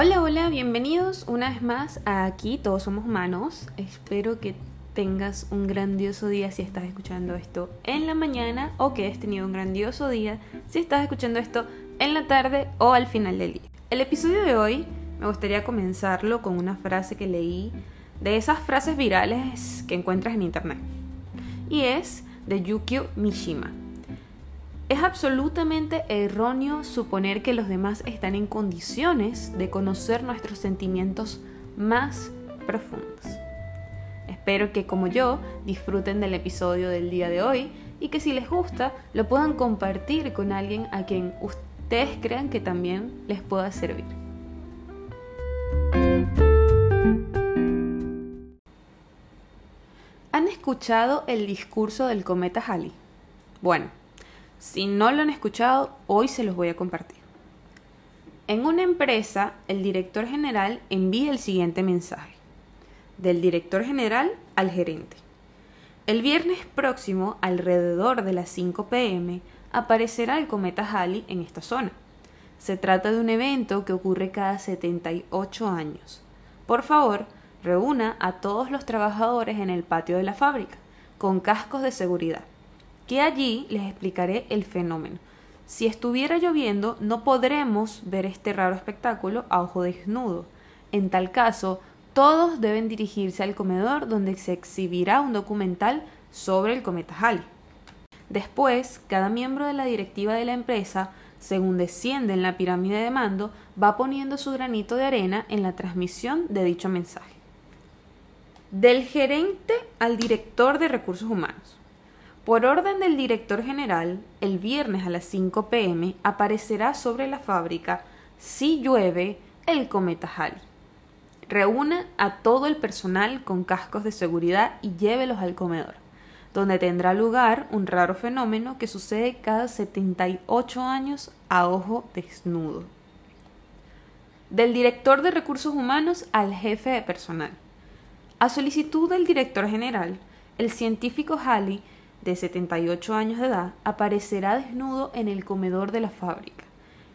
Hola, hola, bienvenidos una vez más a Aquí Todos Somos Humanos. Espero que tengas un grandioso día si estás escuchando esto en la mañana o que hayas tenido un grandioso día si estás escuchando esto en la tarde o al final del día. El episodio de hoy me gustaría comenzarlo con una frase que leí de esas frases virales que encuentras en internet. Y es de Yukio Mishima. Es absolutamente erróneo suponer que los demás están en condiciones de conocer nuestros sentimientos más profundos. Espero que como yo disfruten del episodio del día de hoy y que si les gusta lo puedan compartir con alguien a quien ustedes crean que también les pueda servir. ¿Han escuchado el discurso del cometa Halley? Bueno, si no lo han escuchado, hoy se los voy a compartir. En una empresa, el director general envía el siguiente mensaje. Del director general al gerente. El viernes próximo, alrededor de las 5 pm, aparecerá el cometa Halley en esta zona. Se trata de un evento que ocurre cada 78 años. Por favor, reúna a todos los trabajadores en el patio de la fábrica, con cascos de seguridad que allí les explicaré el fenómeno. Si estuviera lloviendo, no podremos ver este raro espectáculo a ojo desnudo. En tal caso, todos deben dirigirse al comedor donde se exhibirá un documental sobre el cometa Halley. Después, cada miembro de la directiva de la empresa, según desciende en la pirámide de mando, va poniendo su granito de arena en la transmisión de dicho mensaje. Del gerente al director de recursos humanos. Por orden del director general, el viernes a las 5 pm aparecerá sobre la fábrica, si llueve, el cometa Halley. Reúna a todo el personal con cascos de seguridad y llévelos al comedor, donde tendrá lugar un raro fenómeno que sucede cada 78 años a ojo desnudo. Del director de recursos humanos al jefe de personal. A solicitud del director general, el científico Halley de 78 años de edad, aparecerá desnudo en el comedor de la fábrica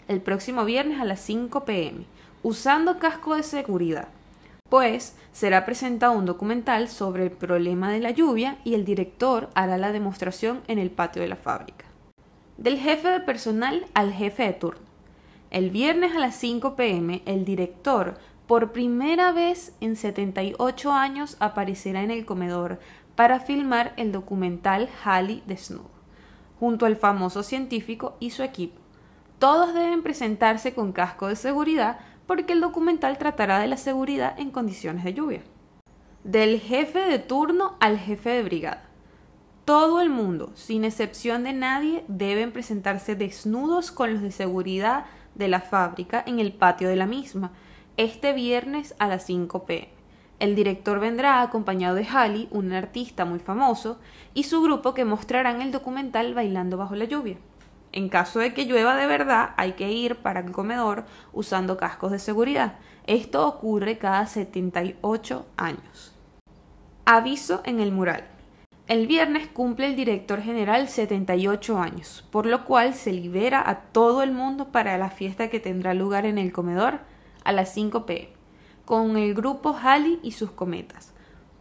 el próximo viernes a las 5 pm, usando casco de seguridad, pues será presentado un documental sobre el problema de la lluvia y el director hará la demostración en el patio de la fábrica. Del jefe de personal al jefe de turno. El viernes a las 5 pm, el director, por primera vez en 78 años, aparecerá en el comedor para filmar el documental Halley desnudo, junto al famoso científico y su equipo. Todos deben presentarse con casco de seguridad porque el documental tratará de la seguridad en condiciones de lluvia. Del jefe de turno al jefe de brigada. Todo el mundo, sin excepción de nadie, deben presentarse desnudos con los de seguridad de la fábrica en el patio de la misma, este viernes a las 5 pm. El director vendrá acompañado de Halley, un artista muy famoso, y su grupo que mostrarán el documental Bailando bajo la lluvia. En caso de que llueva de verdad, hay que ir para el comedor usando cascos de seguridad. Esto ocurre cada 78 años. Aviso en el mural. El viernes cumple el director general 78 años, por lo cual se libera a todo el mundo para la fiesta que tendrá lugar en el comedor a las 5 pm con el grupo Halley y sus cometas.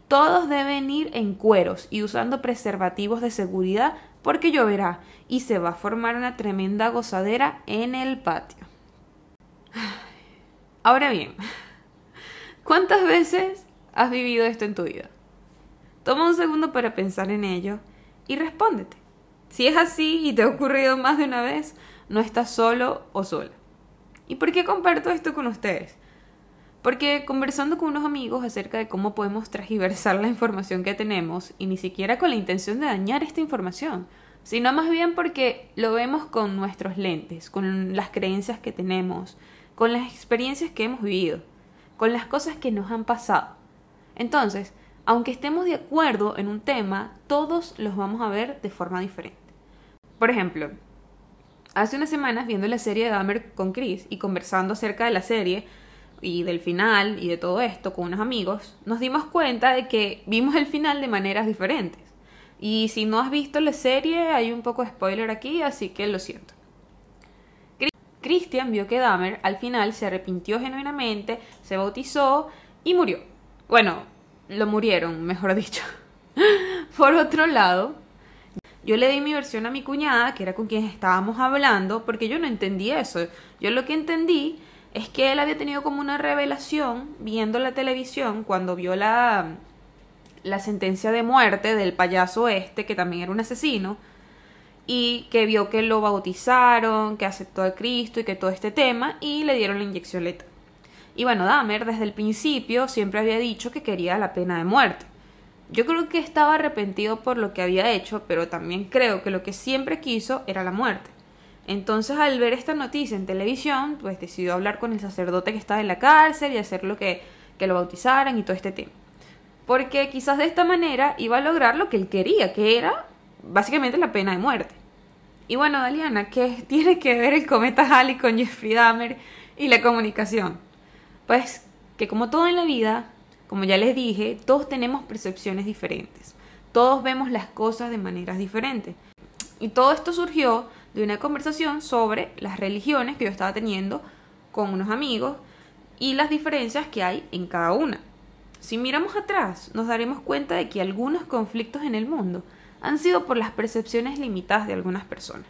Todos deben ir en cueros y usando preservativos de seguridad porque lloverá y se va a formar una tremenda gozadera en el patio. Ahora bien, ¿cuántas veces has vivido esto en tu vida? Toma un segundo para pensar en ello y respóndete. Si es así y te ha ocurrido más de una vez, no estás solo o sola. ¿Y por qué comparto esto con ustedes? Porque conversando con unos amigos acerca de cómo podemos transversar la información que tenemos, y ni siquiera con la intención de dañar esta información, sino más bien porque lo vemos con nuestros lentes, con las creencias que tenemos, con las experiencias que hemos vivido, con las cosas que nos han pasado. Entonces, aunque estemos de acuerdo en un tema, todos los vamos a ver de forma diferente. Por ejemplo, hace unas semanas viendo la serie de Dahmer con Chris y conversando acerca de la serie, y del final y de todo esto con unos amigos, nos dimos cuenta de que vimos el final de maneras diferentes. Y si no has visto la serie, hay un poco de spoiler aquí, así que lo siento. Christian vio que Dahmer al final se arrepintió genuinamente, se bautizó y murió. Bueno, lo murieron, mejor dicho. Por otro lado, yo le di mi versión a mi cuñada, que era con quien estábamos hablando, porque yo no entendí eso. Yo lo que entendí es que él había tenido como una revelación viendo la televisión cuando vio la, la sentencia de muerte del payaso este, que también era un asesino, y que vio que lo bautizaron, que aceptó a Cristo y que todo este tema, y le dieron la inyección letal. Y bueno, Dahmer desde el principio siempre había dicho que quería la pena de muerte. Yo creo que estaba arrepentido por lo que había hecho, pero también creo que lo que siempre quiso era la muerte. Entonces al ver esta noticia en televisión, pues decidió hablar con el sacerdote que estaba en la cárcel y hacer lo que, que lo bautizaran y todo este tema. Porque quizás de esta manera iba a lograr lo que él quería, que era básicamente la pena de muerte. Y bueno, Daliana, ¿qué tiene que ver el cometa Halley con Jeffrey Dahmer y la comunicación? Pues que como todo en la vida, como ya les dije, todos tenemos percepciones diferentes. Todos vemos las cosas de maneras diferentes. Y todo esto surgió de una conversación sobre las religiones que yo estaba teniendo con unos amigos y las diferencias que hay en cada una. Si miramos atrás, nos daremos cuenta de que algunos conflictos en el mundo han sido por las percepciones limitadas de algunas personas.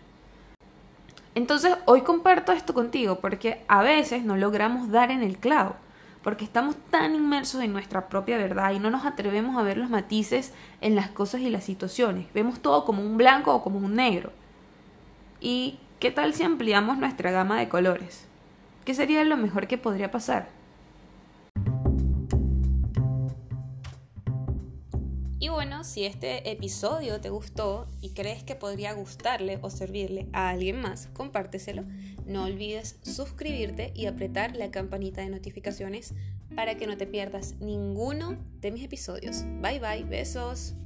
Entonces, hoy comparto esto contigo porque a veces no logramos dar en el clavo, porque estamos tan inmersos en nuestra propia verdad y no nos atrevemos a ver los matices en las cosas y las situaciones. Vemos todo como un blanco o como un negro. ¿Y qué tal si ampliamos nuestra gama de colores? ¿Qué sería lo mejor que podría pasar? Y bueno, si este episodio te gustó y crees que podría gustarle o servirle a alguien más, compárteselo. No olvides suscribirte y apretar la campanita de notificaciones para que no te pierdas ninguno de mis episodios. Bye bye, besos.